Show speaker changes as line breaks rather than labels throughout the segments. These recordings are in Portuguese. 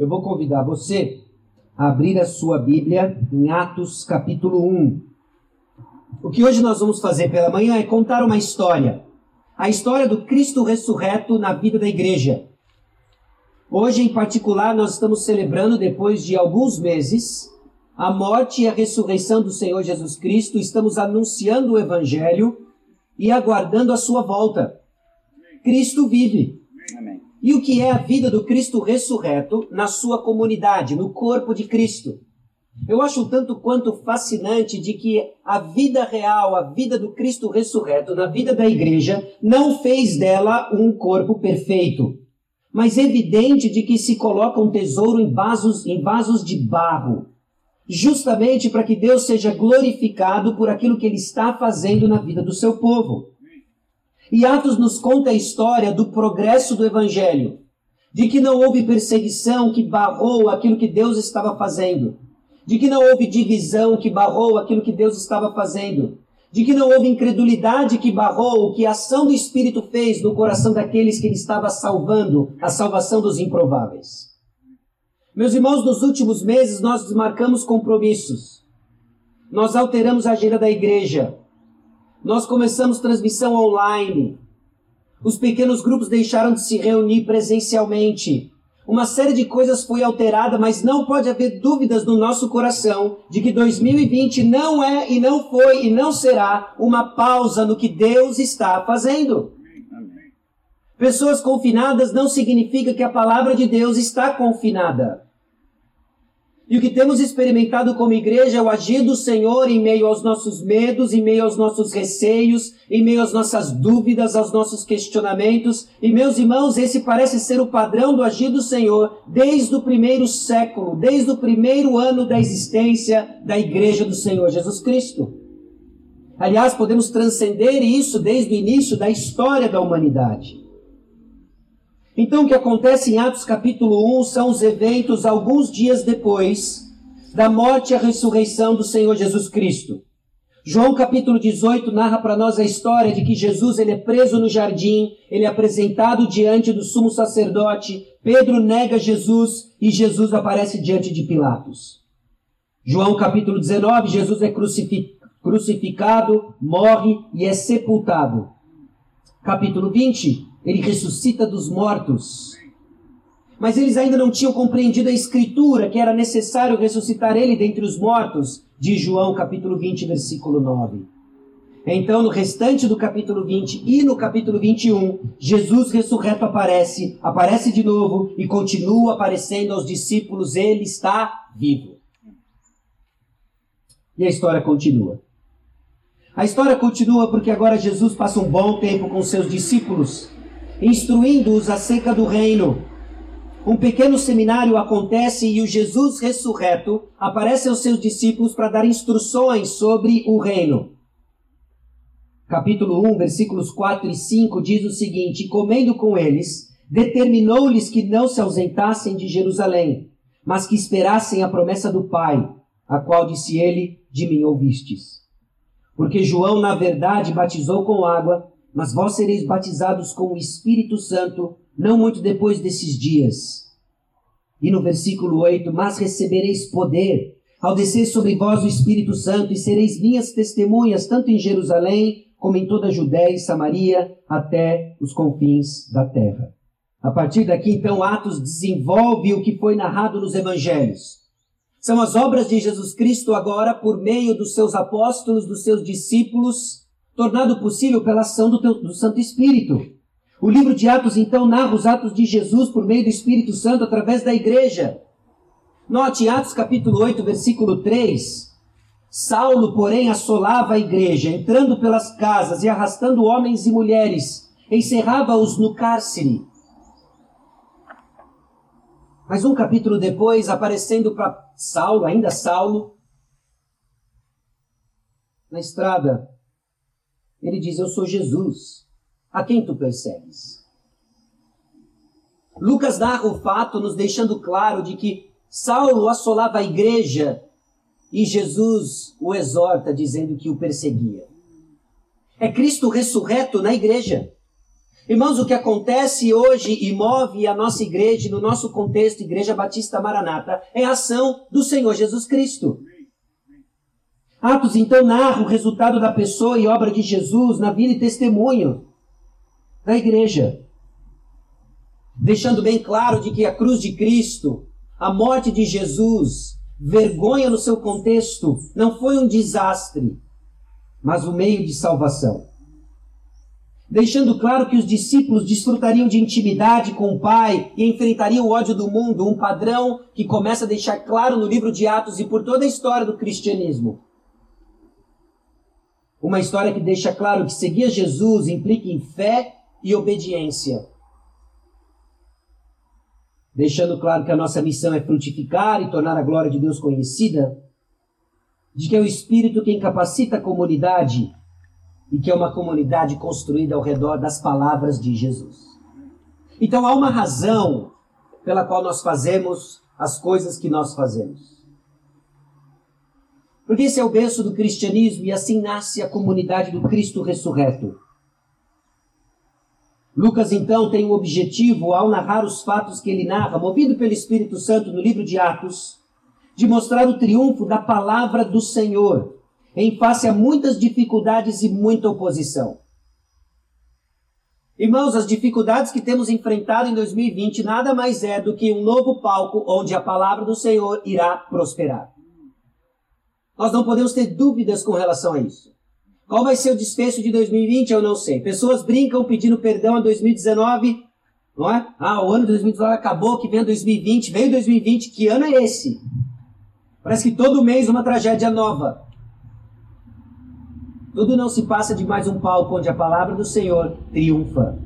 eu vou convidar você a abrir a sua Bíblia em Atos capítulo 1. O que hoje nós vamos fazer pela manhã é contar uma história. A história do Cristo ressurreto na vida da igreja. Hoje, em particular, nós estamos celebrando, depois de alguns meses, a morte e a ressurreição do Senhor Jesus Cristo. Estamos anunciando o Evangelho e aguardando a sua volta. Cristo vive. E o que é a vida do Cristo ressurreto na sua comunidade, no corpo de Cristo? Eu acho tanto quanto fascinante de que a vida real, a vida do Cristo ressurreto na vida da igreja, não fez dela um corpo perfeito, mas evidente de que se coloca um tesouro em vasos, em vasos de barro, justamente para que Deus seja glorificado por aquilo que ele está fazendo na vida do seu povo. E Atos nos conta a história do progresso do evangelho, de que não houve perseguição que barrou aquilo que Deus estava fazendo, de que não houve divisão que barrou aquilo que Deus estava fazendo, de que não houve incredulidade que barrou o que a ação do Espírito fez no coração daqueles que ele estava salvando, a salvação dos improváveis. Meus irmãos, nos últimos meses nós desmarcamos compromissos. Nós alteramos a agenda da igreja. Nós começamos transmissão online. Os pequenos grupos deixaram de se reunir presencialmente. Uma série de coisas foi alterada, mas não pode haver dúvidas no nosso coração de que 2020 não é e não foi e não será uma pausa no que Deus está fazendo. Pessoas confinadas não significa que a palavra de Deus está confinada. E o que temos experimentado como igreja é o agir do Senhor em meio aos nossos medos, em meio aos nossos receios, em meio às nossas dúvidas, aos nossos questionamentos. E meus irmãos, esse parece ser o padrão do agir do Senhor desde o primeiro século, desde o primeiro ano da existência da igreja do Senhor Jesus Cristo. Aliás, podemos transcender isso desde o início da história da humanidade. Então, o que acontece em Atos capítulo 1 são os eventos alguns dias depois da morte e ressurreição do Senhor Jesus Cristo. João capítulo 18 narra para nós a história de que Jesus ele é preso no jardim, ele é apresentado diante do sumo sacerdote, Pedro nega Jesus e Jesus aparece diante de Pilatos. João capítulo 19, Jesus é crucificado, morre e é sepultado. Capítulo 20, ele ressuscita dos mortos. Mas eles ainda não tinham compreendido a escritura, que era necessário ressuscitar ele dentre os mortos, de João capítulo 20, versículo 9. Então, no restante do capítulo 20 e no capítulo 21, Jesus ressurreto aparece, aparece de novo e continua aparecendo aos discípulos, ele está vivo. E a história continua. A história continua porque agora Jesus passa um bom tempo com seus discípulos instruindo-os acerca do reino. Um pequeno seminário acontece e o Jesus ressurreto aparece aos seus discípulos para dar instruções sobre o reino. Capítulo 1, versículos 4 e 5 diz o seguinte: Comendo com eles, determinou-lhes que não se ausentassem de Jerusalém, mas que esperassem a promessa do Pai, a qual disse ele: De mim ouvistes. Porque João, na verdade, batizou com água, mas vós sereis batizados com o Espírito Santo não muito depois desses dias. E no versículo 8: Mas recebereis poder ao descer sobre vós o Espírito Santo, e sereis minhas testemunhas, tanto em Jerusalém, como em toda a Judéia e Samaria, até os confins da terra. A partir daqui, então, Atos desenvolve o que foi narrado nos evangelhos. São as obras de Jesus Cristo agora, por meio dos seus apóstolos, dos seus discípulos, tornado possível pela ação do, teu, do Santo Espírito. O livro de Atos, então, narra os atos de Jesus por meio do Espírito Santo através da igreja. Note Atos capítulo 8, versículo 3. Saulo, porém, assolava a igreja, entrando pelas casas e arrastando homens e mulheres, encerrava-os no cárcere. Mas um capítulo depois, aparecendo para Saulo, ainda Saulo, na estrada, ele diz: Eu sou Jesus. A quem tu persegues? Lucas narra o fato, nos deixando claro de que Saulo assolava a igreja e Jesus o exorta, dizendo que o perseguia. É Cristo ressurreto na igreja. Irmãos, o que acontece hoje e move a nossa igreja, no nosso contexto, Igreja Batista Maranata, é a ação do Senhor Jesus Cristo. Atos então narra o resultado da pessoa e obra de Jesus na vida e testemunho da igreja. Deixando bem claro de que a cruz de Cristo, a morte de Jesus, vergonha no seu contexto, não foi um desastre, mas um meio de salvação. Deixando claro que os discípulos desfrutariam de intimidade com o Pai e enfrentariam o ódio do mundo, um padrão que começa a deixar claro no livro de Atos e por toda a história do cristianismo. Uma história que deixa claro que seguir Jesus implica em fé e obediência. Deixando claro que a nossa missão é frutificar e tornar a glória de Deus conhecida, de que é o Espírito quem capacita a comunidade e que é uma comunidade construída ao redor das palavras de Jesus. Então há uma razão pela qual nós fazemos as coisas que nós fazemos. Porque esse é o berço do cristianismo e assim nasce a comunidade do Cristo ressurreto. Lucas então tem o objetivo, ao narrar os fatos que ele narra, movido pelo Espírito Santo no livro de Atos, de mostrar o triunfo da palavra do Senhor em face a muitas dificuldades e muita oposição. Irmãos, as dificuldades que temos enfrentado em 2020 nada mais é do que um novo palco onde a palavra do Senhor irá prosperar. Nós não podemos ter dúvidas com relação a isso. Qual vai ser o desfecho de 2020? Eu não sei. Pessoas brincam pedindo perdão a 2019, não é? Ah, o ano de 2019 acabou, que vem 2020, veio 2020, que ano é esse? Parece que todo mês uma tragédia nova. Tudo não se passa de mais um palco onde a palavra do Senhor triunfa.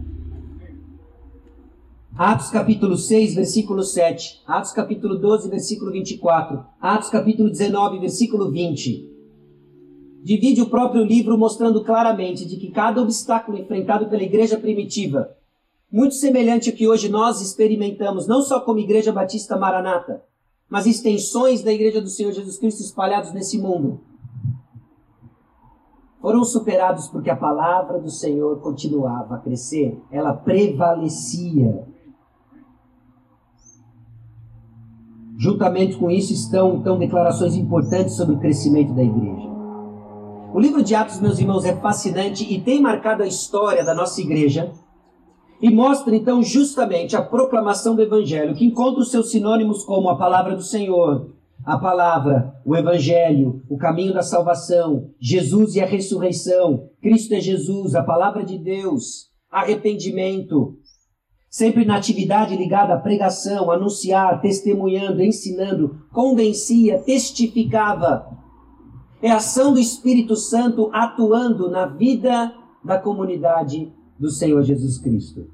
Atos capítulo 6, versículo 7. Atos capítulo 12, versículo 24. Atos capítulo 19, versículo 20. Divide o próprio livro mostrando claramente de que cada obstáculo enfrentado pela igreja primitiva, muito semelhante ao que hoje nós experimentamos, não só como igreja batista maranata, mas extensões da igreja do Senhor Jesus Cristo espalhados nesse mundo, foram superados porque a palavra do Senhor continuava a crescer, ela prevalecia. Juntamente com isso estão então declarações importantes sobre o crescimento da igreja. O livro de Atos, meus irmãos, é fascinante e tem marcado a história da nossa igreja e mostra então justamente a proclamação do evangelho, que encontra os seus sinônimos como a palavra do Senhor, a palavra, o evangelho, o caminho da salvação, Jesus e a ressurreição, Cristo é Jesus, a palavra de Deus, arrependimento, sempre na atividade ligada à pregação, anunciar, testemunhando, ensinando, convencia, testificava. É a ação do Espírito Santo atuando na vida da comunidade do Senhor Jesus Cristo.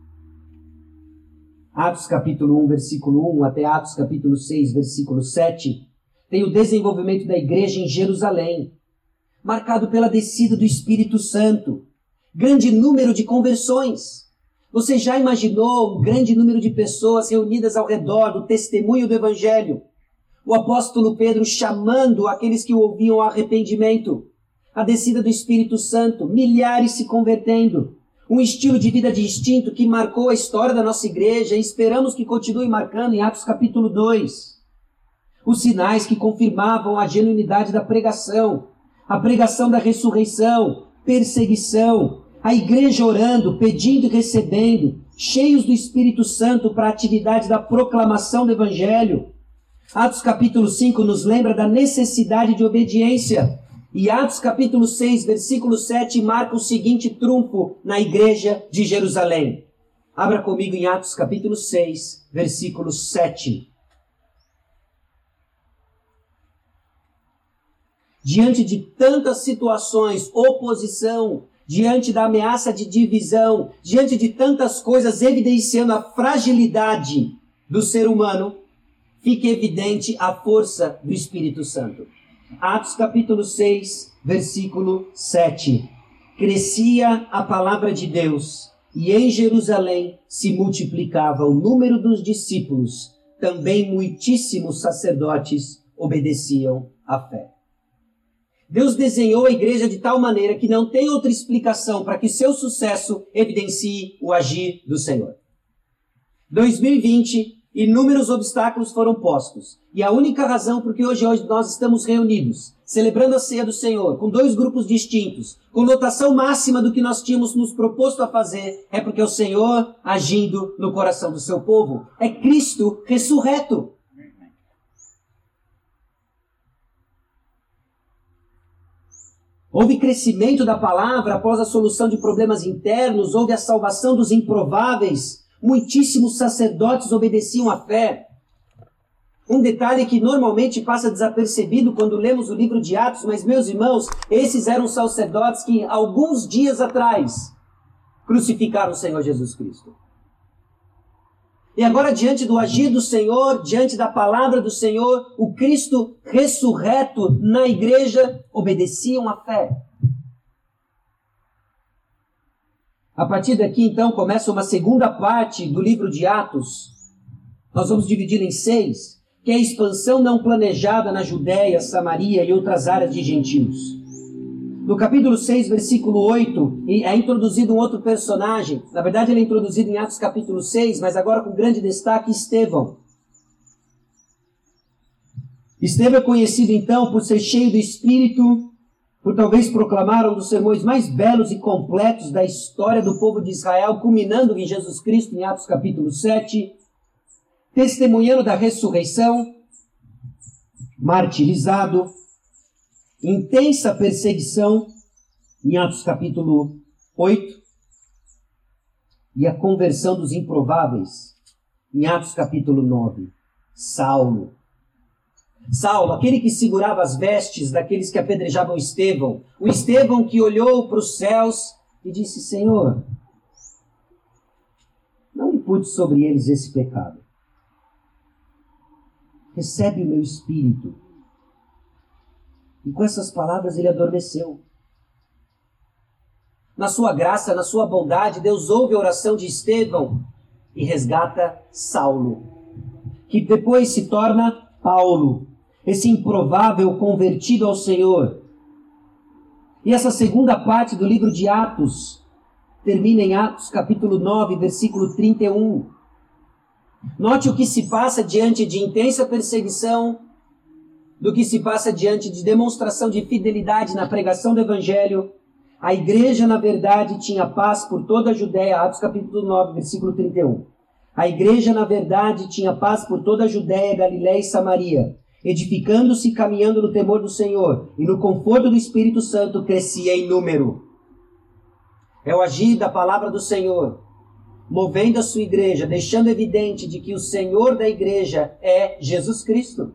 Atos capítulo 1, versículo 1 até Atos capítulo 6, versículo 7, tem o desenvolvimento da igreja em Jerusalém, marcado pela descida do Espírito Santo, grande número de conversões, você já imaginou um grande número de pessoas reunidas ao redor do testemunho do Evangelho? O apóstolo Pedro chamando aqueles que o ouviam ao arrependimento. A descida do Espírito Santo, milhares se convertendo. Um estilo de vida distinto que marcou a história da nossa igreja e esperamos que continue marcando em Atos capítulo 2. Os sinais que confirmavam a genuinidade da pregação, a pregação da ressurreição, perseguição, a igreja orando, pedindo e recebendo, cheios do Espírito Santo para a atividade da proclamação do Evangelho. Atos capítulo 5 nos lembra da necessidade de obediência. E Atos capítulo 6, versículo 7 marca o seguinte trunfo na igreja de Jerusalém. Abra comigo em Atos capítulo 6, versículo 7. Diante de tantas situações, oposição, diante da ameaça de divisão, diante de tantas coisas evidenciando a fragilidade do ser humano, fica evidente a força do Espírito Santo. Atos capítulo 6, versículo 7. Crescia a palavra de Deus, e em Jerusalém se multiplicava o número dos discípulos, também muitíssimos sacerdotes obedeciam à fé. Deus desenhou a igreja de tal maneira que não tem outra explicação para que seu sucesso evidencie o agir do Senhor. 2020, inúmeros obstáculos foram postos. E a única razão por que hoje, hoje nós estamos reunidos, celebrando a ceia do Senhor, com dois grupos distintos, com lotação máxima do que nós tínhamos nos proposto a fazer, é porque o Senhor agindo no coração do seu povo. É Cristo ressurreto. Houve crescimento da palavra após a solução de problemas internos, houve a salvação dos improváveis. Muitíssimos sacerdotes obedeciam à fé. Um detalhe que normalmente passa desapercebido quando lemos o livro de Atos, mas meus irmãos, esses eram sacerdotes que alguns dias atrás crucificaram o Senhor Jesus Cristo. E agora, diante do agir do Senhor, diante da palavra do Senhor, o Cristo ressurreto na igreja obedeciam à fé. A partir daqui, então, começa uma segunda parte do livro de Atos. Nós vamos dividir em seis, que é a expansão não planejada na Judéia, Samaria e outras áreas de gentios. No capítulo 6, versículo 8, é introduzido um outro personagem. Na verdade, ele é introduzido em Atos capítulo 6, mas agora com grande destaque Estevão. Estevão é conhecido então por ser cheio do Espírito, por talvez proclamar um dos sermões mais belos e completos da história do povo de Israel, culminando em Jesus Cristo em Atos capítulo 7, testemunhando da ressurreição, martirizado, intensa perseguição em Atos capítulo 8 e a conversão dos improváveis em Atos capítulo 9. Saulo. Saulo, aquele que segurava as vestes daqueles que apedrejavam Estevão, o Estevão que olhou para os céus e disse: Senhor, não impute sobre eles esse pecado. Recebe o meu espírito e com essas palavras ele adormeceu. Na sua graça, na sua bondade, Deus ouve a oração de Estevão e resgata Saulo, que depois se torna Paulo, esse improvável convertido ao Senhor. E essa segunda parte do livro de Atos termina em Atos capítulo 9, versículo 31. Note o que se passa diante de intensa perseguição, do que se passa diante de demonstração de fidelidade na pregação do Evangelho. A igreja, na verdade, tinha paz por toda a Judéia, Atos capítulo 9, versículo 31. A igreja, na verdade, tinha paz por toda a Judéia, Galiléia e Samaria, edificando-se e caminhando no temor do Senhor, e no conforto do Espírito Santo crescia em número. É o agir da palavra do Senhor, movendo a sua igreja, deixando evidente de que o Senhor da igreja é Jesus Cristo.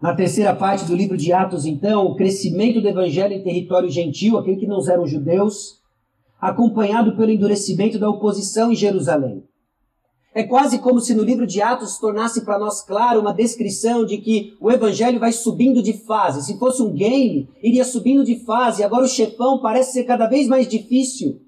Na terceira parte do livro de Atos, então, o crescimento do evangelho em território gentil, aquele que não eram judeus, acompanhado pelo endurecimento da oposição em Jerusalém. É quase como se no livro de Atos tornasse para nós claro uma descrição de que o evangelho vai subindo de fase. Se fosse um game, iria subindo de fase. Agora o chefão parece ser cada vez mais difícil.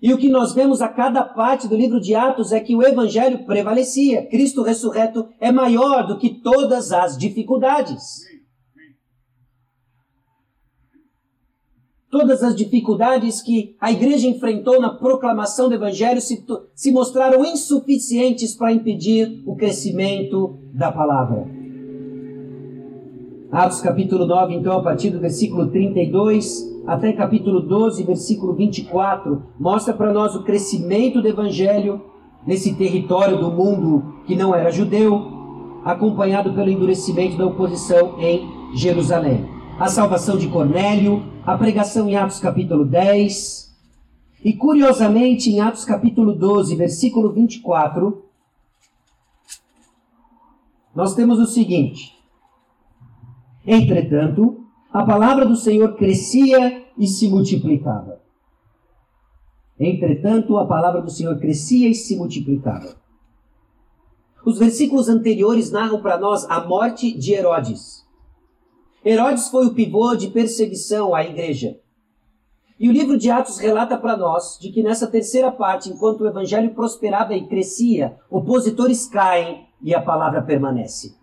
E o que nós vemos a cada parte do livro de Atos é que o evangelho prevalecia. Cristo ressurreto é maior do que todas as dificuldades. Todas as dificuldades que a igreja enfrentou na proclamação do evangelho se, se mostraram insuficientes para impedir o crescimento da palavra. Atos capítulo 9, então, a partir do versículo 32 até capítulo 12, versículo 24, mostra para nós o crescimento do evangelho nesse território do mundo que não era judeu, acompanhado pelo endurecimento da oposição em Jerusalém. A salvação de Cornélio, a pregação em Atos capítulo 10, e curiosamente em Atos capítulo 12, versículo 24, nós temos o seguinte: Entretanto, a palavra do Senhor crescia e se multiplicava. Entretanto, a palavra do Senhor crescia e se multiplicava. Os versículos anteriores narram para nós a morte de Herodes. Herodes foi o pivô de perseguição à igreja. E o livro de Atos relata para nós de que nessa terceira parte, enquanto o evangelho prosperava e crescia, opositores caem e a palavra permanece.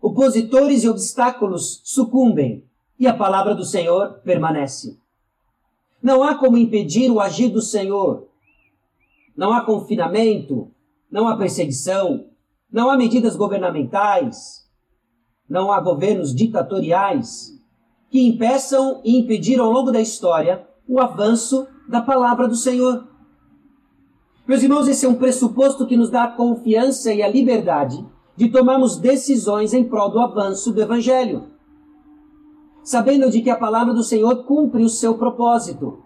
Opositores e obstáculos sucumbem e a palavra do Senhor permanece. Não há como impedir o agir do Senhor. Não há confinamento, não há perseguição, não há medidas governamentais, não há governos ditatoriais que impeçam e impediram ao longo da história o avanço da palavra do Senhor. Meus irmãos, esse é um pressuposto que nos dá a confiança e a liberdade de tomarmos decisões em prol do avanço do Evangelho, sabendo de que a palavra do Senhor cumpre o seu propósito.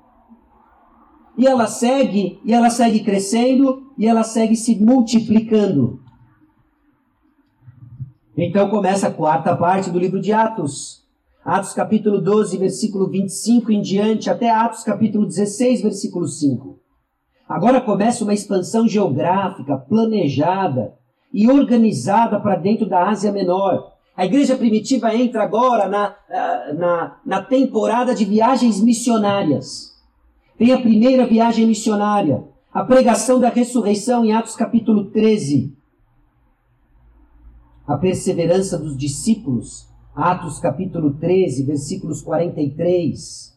E ela segue, e ela segue crescendo, e ela segue se multiplicando. Então começa a quarta parte do livro de Atos. Atos capítulo 12, versículo 25 em diante, até Atos capítulo 16, versículo 5. Agora começa uma expansão geográfica, planejada e organizada para dentro da Ásia Menor. A igreja primitiva entra agora na, ah, na, na temporada de viagens missionárias. Tem a primeira viagem missionária, a pregação da ressurreição em Atos capítulo 13 a perseverança dos discípulos, Atos capítulo 13, versículos 43.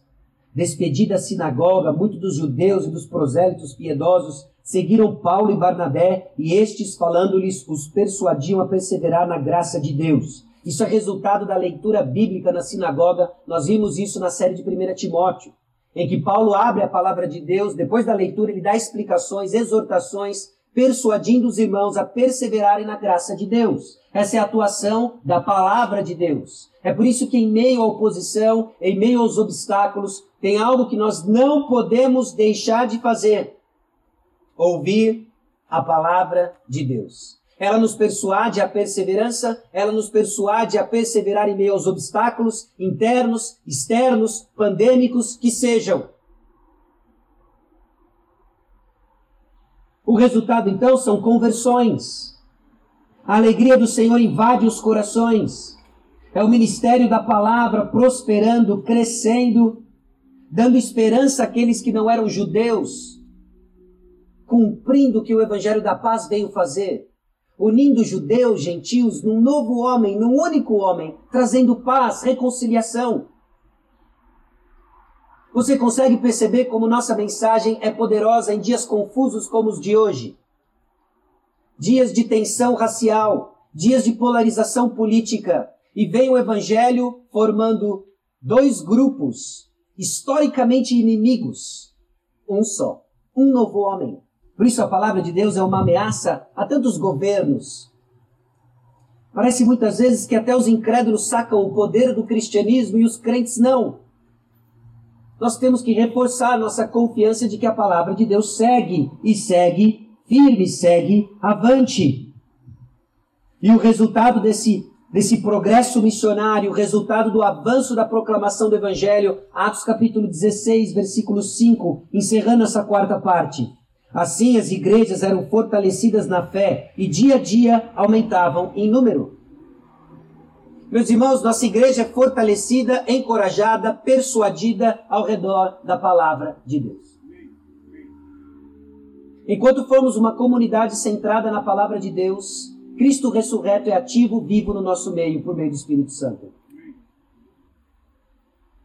Despedida a sinagoga, muitos dos judeus e dos prosélitos piedosos seguiram Paulo e Barnabé, e estes, falando-lhes, os persuadiam a perseverar na graça de Deus. Isso é resultado da leitura bíblica na sinagoga. Nós vimos isso na série de 1 Timóteo, em que Paulo abre a palavra de Deus, depois da leitura, ele dá explicações, exortações, persuadindo os irmãos a perseverarem na graça de Deus. Essa é a atuação da palavra de Deus. É por isso que, em meio à oposição, em meio aos obstáculos, tem algo que nós não podemos deixar de fazer: ouvir a palavra de Deus. Ela nos persuade à perseverança, ela nos persuade a perseverar em meio aos obstáculos internos, externos, pandêmicos que sejam. O resultado, então, são conversões. A alegria do Senhor invade os corações. É o ministério da palavra prosperando, crescendo, dando esperança àqueles que não eram judeus, cumprindo o que o evangelho da paz veio fazer, unindo judeus, gentios num novo homem, num único homem, trazendo paz, reconciliação. Você consegue perceber como nossa mensagem é poderosa em dias confusos como os de hoje? Dias de tensão racial, dias de polarização política, e vem o evangelho formando dois grupos historicamente inimigos, um só, um novo homem. Por isso a palavra de Deus é uma ameaça a tantos governos. Parece muitas vezes que até os incrédulos sacam o poder do cristianismo e os crentes não nós temos que reforçar nossa confiança de que a palavra de Deus segue e segue firme, segue avante. E o resultado desse, desse progresso missionário, o resultado do avanço da proclamação do Evangelho, Atos capítulo 16, versículo 5, encerrando essa quarta parte. Assim as igrejas eram fortalecidas na fé e dia a dia aumentavam em número. Meus irmãos, nossa igreja é fortalecida, encorajada, persuadida ao redor da palavra de Deus. Enquanto formos uma comunidade centrada na palavra de Deus, Cristo ressurreto é ativo, vivo no nosso meio, por meio do Espírito Santo.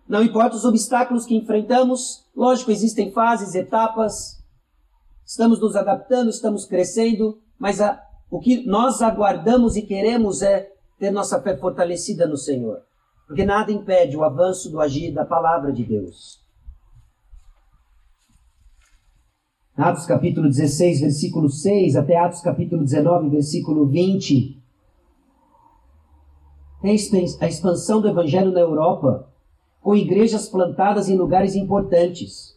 Não importa os obstáculos que enfrentamos, lógico, existem fases, etapas, estamos nos adaptando, estamos crescendo, mas a, o que nós aguardamos e queremos é ter nossa fé fortalecida no Senhor, porque nada impede o avanço do agir da palavra de Deus. Atos capítulo 16, versículo 6, até Atos capítulo 19, versículo 20. É a expansão do evangelho na Europa, com igrejas plantadas em lugares importantes.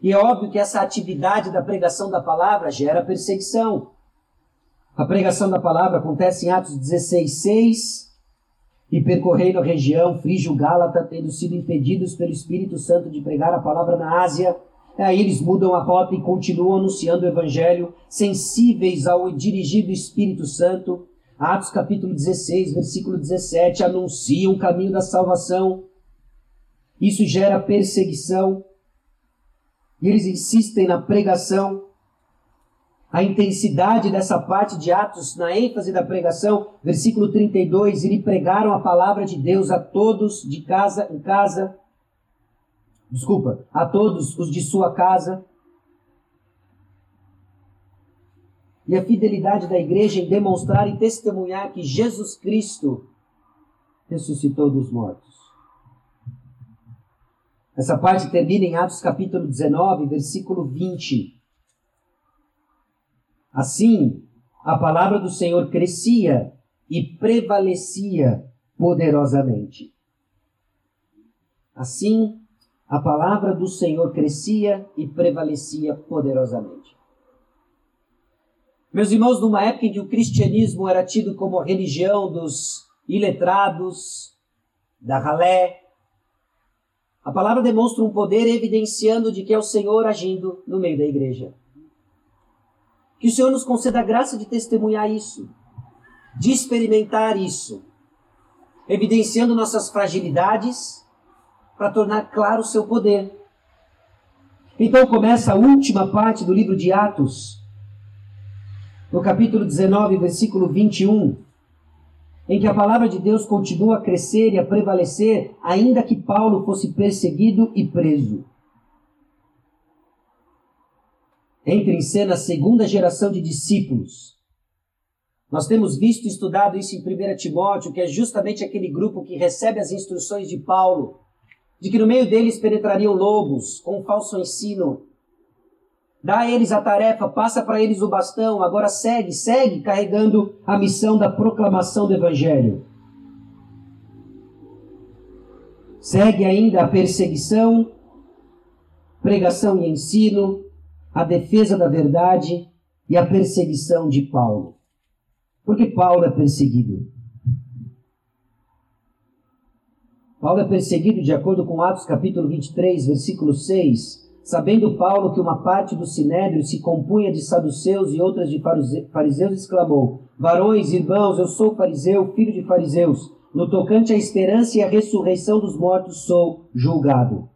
E é óbvio que essa atividade da pregação da palavra gera perseguição. A pregação da palavra acontece em Atos 16, 6. E percorrendo a região frígio-gálata, tendo sido impedidos pelo Espírito Santo de pregar a palavra na Ásia, aí eles mudam a rota e continuam anunciando o Evangelho, sensíveis ao dirigir do Espírito Santo. Atos capítulo 16, versículo 17, anunciam o caminho da salvação. Isso gera perseguição. E eles insistem na pregação a intensidade dessa parte de Atos na ênfase da pregação, versículo 32, e lhe pregaram a palavra de Deus a todos de casa em casa, desculpa, a todos os de sua casa. E a fidelidade da igreja em demonstrar e testemunhar que Jesus Cristo ressuscitou dos mortos. Essa parte termina em Atos capítulo 19, versículo 20. Assim, a palavra do Senhor crescia e prevalecia poderosamente. Assim, a palavra do Senhor crescia e prevalecia poderosamente. Meus irmãos, numa época em que o cristianismo era tido como a religião dos iletrados, da ralé, a palavra demonstra um poder evidenciando de que é o Senhor agindo no meio da igreja. Que o Senhor nos conceda a graça de testemunhar isso, de experimentar isso, evidenciando nossas fragilidades para tornar claro o seu poder. Então começa a última parte do livro de Atos, no capítulo 19, versículo 21, em que a palavra de Deus continua a crescer e a prevalecer, ainda que Paulo fosse perseguido e preso. entra em cena a segunda geração de discípulos. Nós temos visto e estudado isso em 1 Timóteo, que é justamente aquele grupo que recebe as instruções de Paulo, de que no meio deles penetrariam lobos com um falso ensino. Dá a eles a tarefa, passa para eles o bastão, agora segue, segue carregando a missão da proclamação do Evangelho. Segue ainda a perseguição, pregação e ensino, a defesa da verdade e a perseguição de Paulo. Porque Paulo é perseguido. Paulo é perseguido de acordo com Atos capítulo 23, versículo 6. Sabendo Paulo que uma parte do sinédrio se compunha de saduceus e outras de fariseus, exclamou: Varões, irmãos, eu sou fariseu, filho de fariseus. No tocante à esperança e à ressurreição dos mortos, sou julgado.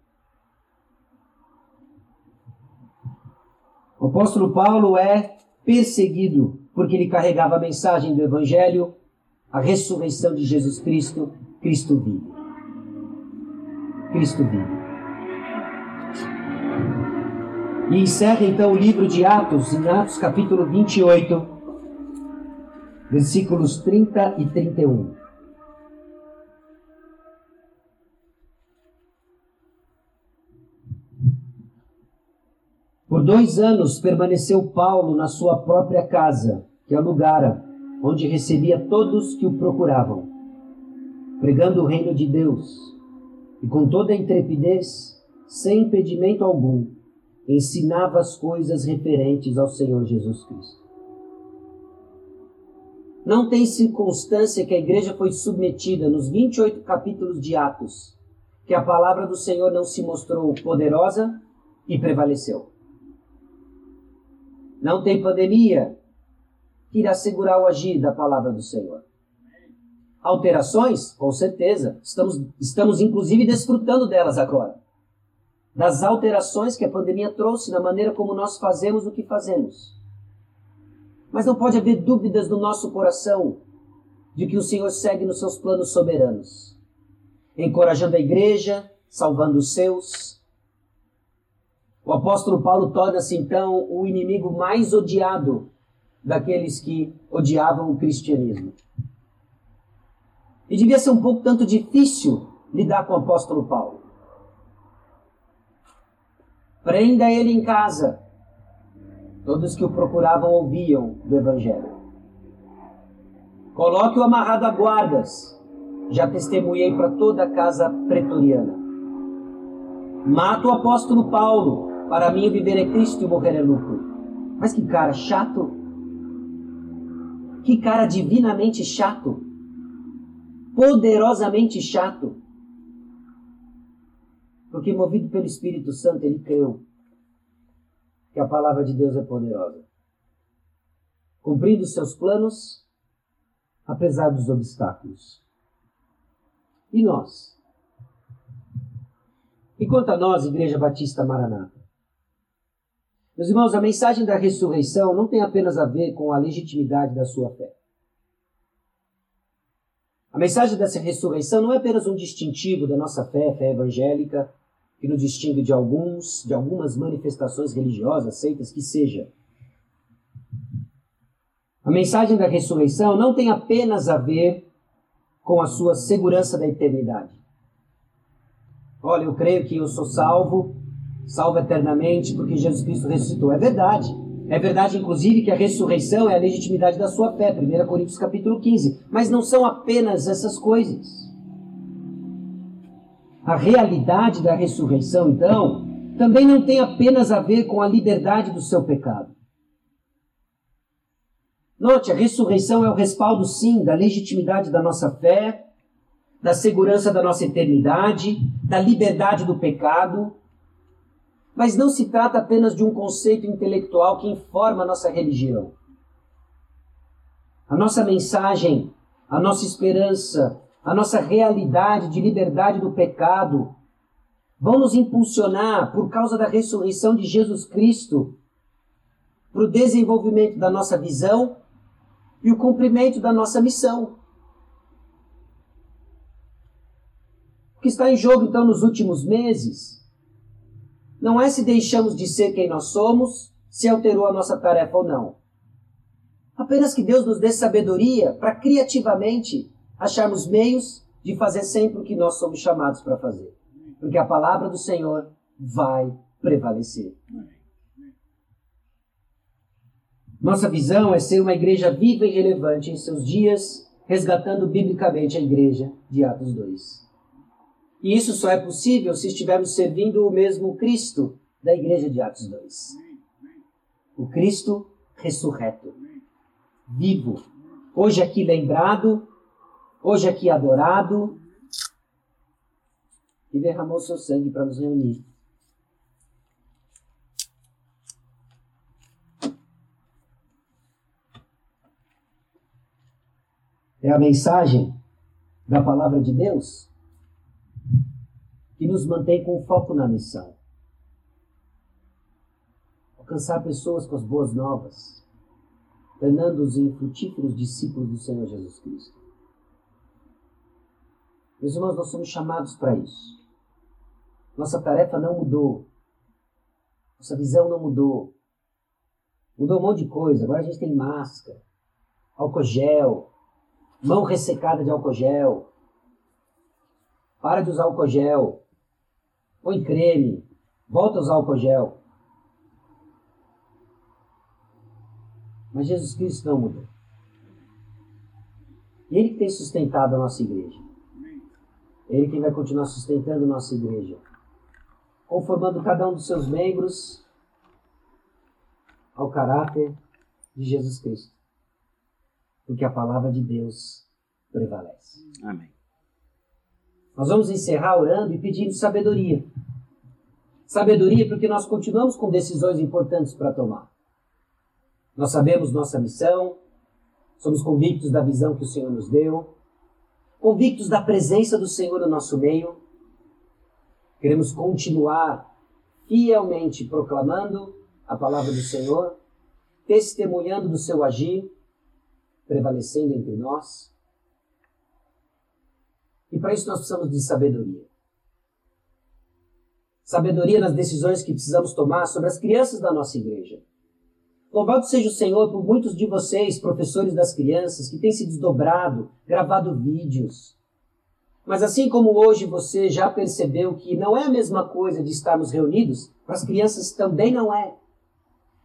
O apóstolo Paulo é perseguido porque ele carregava a mensagem do Evangelho, a ressurreição de Jesus Cristo. Cristo vive. Cristo vive. E encerra então o livro de Atos, em Atos capítulo 28, versículos 30 e 31. Por dois anos permaneceu Paulo na sua própria casa, que alugara, onde recebia todos que o procuravam, pregando o reino de Deus, e com toda a intrepidez, sem impedimento algum, ensinava as coisas referentes ao Senhor Jesus Cristo. Não tem circunstância que a igreja foi submetida nos 28 capítulos de Atos, que a palavra do Senhor não se mostrou poderosa e prevaleceu. Não tem pandemia que irá segurar o agir da palavra do Senhor. Alterações? Com certeza. Estamos, estamos inclusive desfrutando delas agora. Das alterações que a pandemia trouxe na maneira como nós fazemos o que fazemos. Mas não pode haver dúvidas no nosso coração de que o Senhor segue nos seus planos soberanos, encorajando a igreja, salvando os seus, o apóstolo Paulo torna-se então o inimigo mais odiado daqueles que odiavam o cristianismo. E devia ser um pouco tanto difícil lidar com o apóstolo Paulo. Prenda ele em casa. Todos que o procuravam ouviam do Evangelho. Coloque-o amarrado a guardas. Já testemunhei para toda a casa pretoriana. Mata o apóstolo Paulo. Para mim, viver é Cristo e morrer é lucro. Mas que cara chato. Que cara divinamente chato. Poderosamente chato. Porque, movido pelo Espírito Santo, ele creu que a palavra de Deus é poderosa. Cumprindo seus planos, apesar dos obstáculos. E nós? E quanto a nós, Igreja Batista Maranata? Meus irmãos, a mensagem da ressurreição não tem apenas a ver com a legitimidade da sua fé. A mensagem dessa ressurreição não é apenas um distintivo da nossa fé, fé evangélica, que nos distingue de alguns, de algumas manifestações religiosas, seitas que seja. A mensagem da ressurreição não tem apenas a ver com a sua segurança da eternidade. Olha, eu creio que eu sou salvo, salvo eternamente, porque Jesus Cristo ressuscitou. É verdade. É verdade, inclusive, que a ressurreição é a legitimidade da sua fé, 1 Coríntios capítulo 15. Mas não são apenas essas coisas. A realidade da ressurreição, então, também não tem apenas a ver com a liberdade do seu pecado. Note, a ressurreição é o respaldo, sim, da legitimidade da nossa fé, da segurança da nossa eternidade, da liberdade do pecado. Mas não se trata apenas de um conceito intelectual que informa a nossa religião. A nossa mensagem, a nossa esperança, a nossa realidade de liberdade do pecado vão nos impulsionar, por causa da ressurreição de Jesus Cristo, para o desenvolvimento da nossa visão e o cumprimento da nossa missão. O que está em jogo, então, nos últimos meses não é se deixamos de ser quem nós somos, se alterou a nossa tarefa ou não. Apenas que Deus nos dê sabedoria para criativamente acharmos meios de fazer sempre o que nós somos chamados para fazer. Porque a palavra do Senhor vai prevalecer. Nossa visão é ser uma igreja viva e relevante em seus dias, resgatando biblicamente a igreja de Atos 2. E isso só é possível se estivermos servindo o mesmo Cristo da igreja de Atos 2. O Cristo ressurreto, vivo, hoje aqui lembrado, hoje aqui adorado, e derramou seu sangue para nos reunir É a mensagem da palavra de Deus que nos mantém com foco na missão. Alcançar pessoas com as boas novas, tornando-os em frutíferos discípulos do Senhor Jesus Cristo. Meus irmãos, nós somos chamados para isso. Nossa tarefa não mudou. Nossa visão não mudou. Mudou um monte de coisa. Agora a gente tem máscara, álcool gel, mão ressecada de álcool gel. Para de usar álcool gel. Põe creme. Volta a usar álcool gel. Mas Jesus Cristo não mudou. Ele que tem sustentado a nossa igreja. Ele que vai continuar sustentando nossa igreja. Conformando cada um dos seus membros ao caráter de Jesus Cristo porque a palavra de Deus prevalece.
Amém.
Nós vamos encerrar orando e pedindo sabedoria. Sabedoria porque nós continuamos com decisões importantes para tomar. Nós sabemos nossa missão, somos convictos da visão que o Senhor nos deu, convictos da presença do Senhor no nosso meio. Queremos continuar fielmente proclamando a palavra do Senhor, testemunhando do seu agir prevalecendo entre nós. E para isso nós precisamos de sabedoria. Sabedoria nas decisões que precisamos tomar sobre as crianças da nossa igreja. Louvado seja o Senhor por muitos de vocês, professores das crianças, que têm se desdobrado, gravado vídeos. Mas assim como hoje você já percebeu que não é a mesma coisa de estarmos reunidos, para as crianças também não é.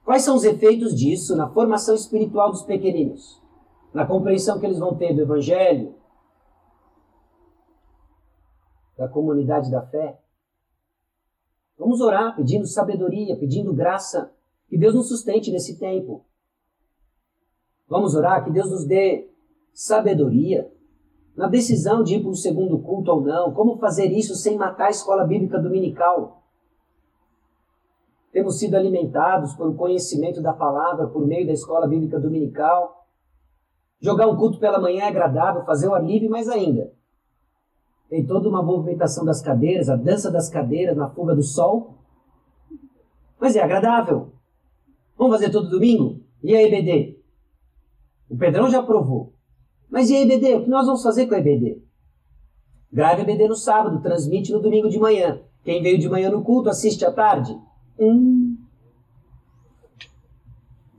Quais são os efeitos disso na formação espiritual dos pequeninos? na compreensão que eles vão ter do Evangelho, da comunidade da fé. Vamos orar pedindo sabedoria, pedindo graça, que Deus nos sustente nesse tempo. Vamos orar que Deus nos dê sabedoria na decisão de ir para o segundo culto ou não, como fazer isso sem matar a escola bíblica dominical. Temos sido alimentados por conhecimento da palavra por meio da escola bíblica dominical. Jogar um culto pela manhã é agradável, fazer o ar livre, mais ainda. Tem toda uma movimentação das cadeiras, a dança das cadeiras na fuga do sol. Mas é agradável. Vamos fazer todo domingo? E a EBD? O Pedrão já aprovou. Mas e a EBD? O que nós vamos fazer com a EBD? Grave a EBD no sábado, transmite no domingo de manhã. Quem veio de manhã no culto, assiste à tarde. Hum.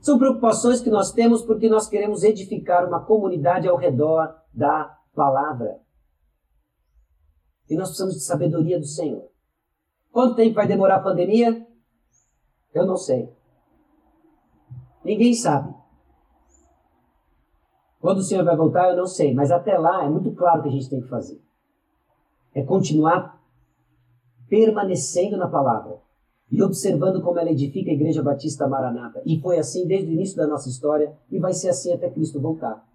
São preocupações que nós temos porque nós queremos edificar uma comunidade ao redor da palavra. E nós precisamos de sabedoria do Senhor. Quanto tempo vai demorar a pandemia? Eu não sei. Ninguém sabe. Quando o Senhor vai voltar, eu não sei. Mas até lá é muito claro o que a gente tem que fazer. É continuar permanecendo na palavra e observando como ela edifica a Igreja Batista Maranata. E foi assim desde o início da nossa história e vai ser assim até Cristo voltar.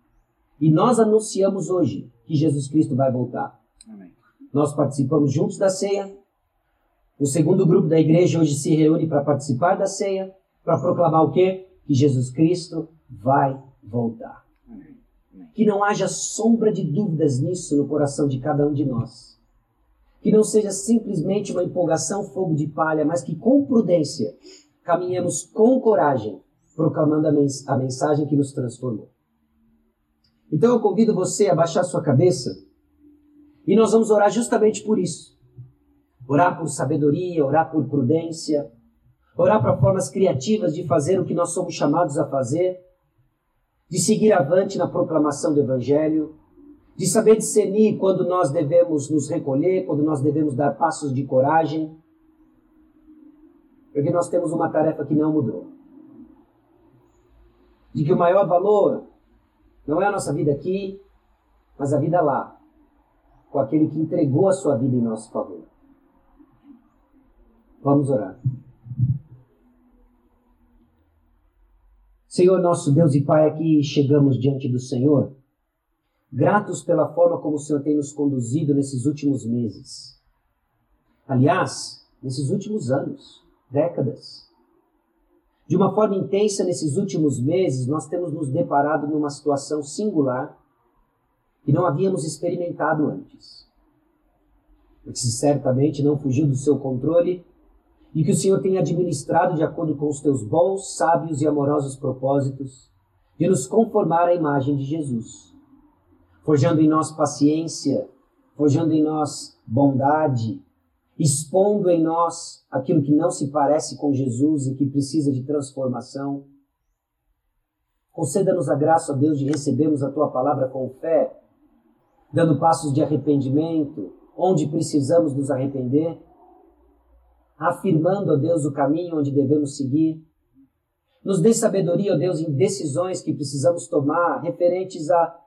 E nós anunciamos hoje que Jesus Cristo vai voltar. Amém. Nós participamos juntos da ceia. O segundo grupo da igreja hoje se reúne para participar da ceia, para proclamar o quê? Que Jesus Cristo vai voltar. Que não haja sombra de dúvidas nisso no coração de cada um de nós que não seja simplesmente uma empolgação, fogo de palha, mas que com prudência caminhemos com coragem, proclamando a, a mensagem que nos transformou. Então eu convido você a baixar sua cabeça e nós vamos orar justamente por isso. Orar por sabedoria, orar por prudência, orar para formas criativas de fazer o que nós somos chamados a fazer, de seguir avante na proclamação do Evangelho, de saber discernir quando nós devemos nos recolher, quando nós devemos dar passos de coragem, porque nós temos uma tarefa que não mudou. De que o maior valor não é a nossa vida aqui, mas a vida lá, com aquele que entregou a sua vida em nosso favor. Vamos orar. Senhor nosso Deus e Pai, aqui chegamos diante do Senhor gratos pela forma como o Senhor tem nos conduzido nesses últimos meses. Aliás, nesses últimos anos, décadas. De uma forma intensa, nesses últimos meses, nós temos nos deparado numa situação singular que não havíamos experimentado antes. Que certamente não fugiu do seu controle e que o Senhor tem administrado de acordo com os teus bons, sábios e amorosos propósitos de nos conformar à imagem de Jesus forjando em nós paciência, forjando em nós bondade, expondo em nós aquilo que não se parece com Jesus e que precisa de transformação. Conceda-nos a graça, ó Deus, de recebermos a tua palavra com fé, dando passos de arrependimento, onde precisamos nos arrepender, afirmando, ó Deus, o caminho onde devemos seguir. Nos dê sabedoria, ó Deus, em decisões que precisamos tomar referentes a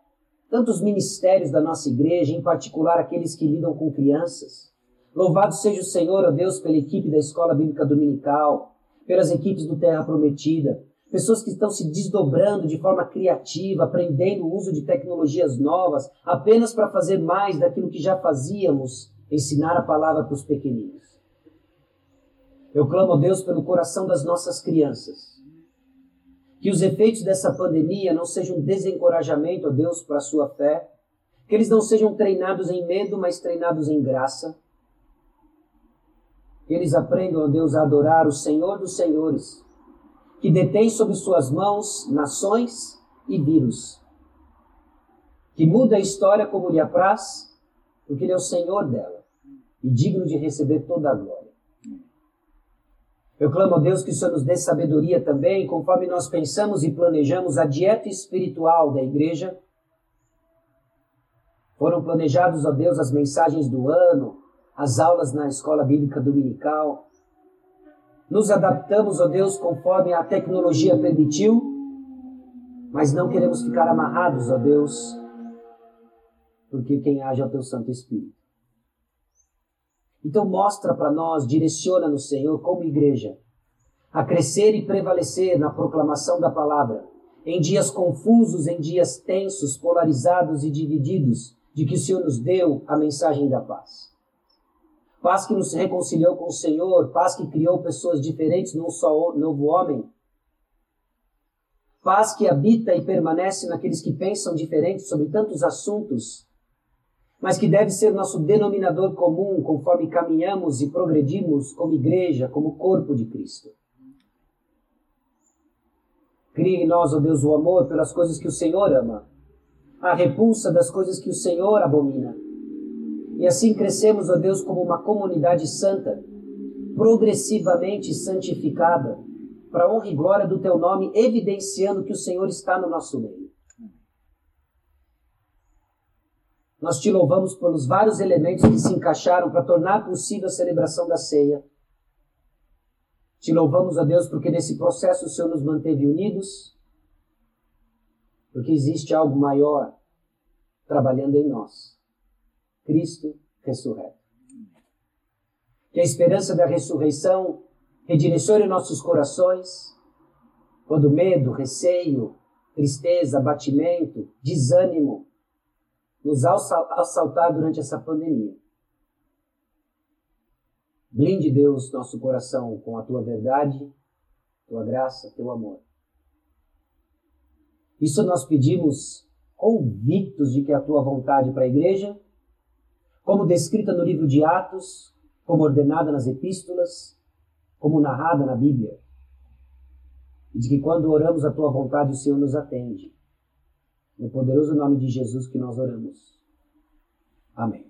tantos ministérios da nossa igreja, em particular aqueles que lidam com crianças. Louvado seja o Senhor, ó Deus, pela equipe da Escola Bíblica Dominical, pelas equipes do Terra Prometida, pessoas que estão se desdobrando de forma criativa, aprendendo o uso de tecnologias novas, apenas para fazer mais daquilo que já fazíamos, ensinar a palavra para os pequeninos. Eu clamo a Deus pelo coração das nossas crianças que os efeitos dessa pandemia não sejam desencorajamento, ó Deus, para a sua fé. Que eles não sejam treinados em medo, mas treinados em graça. Que eles aprendam, ó Deus, a adorar o Senhor dos Senhores, que detém sob suas mãos nações e vírus. Que muda a história como lhe apraz, porque Ele é o Senhor dela e digno de receber toda a glória. Eu clamo a Deus que o Senhor nos dê sabedoria também, conforme nós pensamos e planejamos a dieta espiritual da igreja. Foram planejados, ó Deus, as mensagens do ano, as aulas na escola bíblica dominical. Nos adaptamos, ó Deus, conforme a tecnologia permitiu, mas não queremos ficar amarrados, ó Deus, porque quem age é o teu Santo Espírito. Então mostra para nós, direciona no Senhor como igreja a crescer e prevalecer na proclamação da palavra, em dias confusos, em dias tensos, polarizados e divididos, de que o Senhor nos deu a mensagem da paz. Paz que nos reconciliou com o Senhor, paz que criou pessoas diferentes num só novo homem. Paz que habita e permanece naqueles que pensam diferente sobre tantos assuntos mas que deve ser nosso denominador comum conforme caminhamos e progredimos como igreja, como corpo de Cristo. Cria em nós, ó Deus, o amor pelas coisas que o Senhor ama, a repulsa das coisas que o Senhor abomina. E assim crescemos, ó Deus, como uma comunidade santa, progressivamente santificada, para honra e glória do teu nome, evidenciando que o Senhor está no nosso meio. Nós te louvamos pelos vários elementos que se encaixaram para tornar possível a celebração da ceia. Te louvamos, a Deus, porque nesse processo o Senhor nos manteve unidos, porque existe algo maior trabalhando em nós. Cristo ressurreto. Que a esperança da ressurreição redirecione nossos corações quando medo, receio, tristeza, abatimento, desânimo nos assaltar durante essa pandemia. Blinde, Deus, nosso coração com a tua verdade, tua graça, teu amor. Isso nós pedimos convictos de que é a tua vontade para a igreja, como descrita no livro de Atos, como ordenada nas epístolas, como narrada na Bíblia. E de que quando oramos a tua vontade, o Senhor nos atende. No poderoso nome de Jesus que nós oramos. Amém.